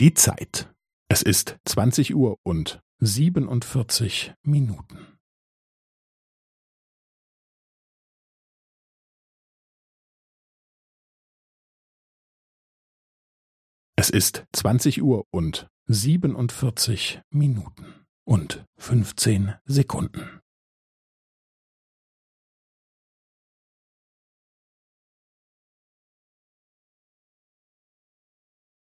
Die Zeit. Es ist zwanzig Uhr und siebenundvierzig Minuten. Es ist zwanzig Uhr und siebenundvierzig Minuten und fünfzehn Sekunden.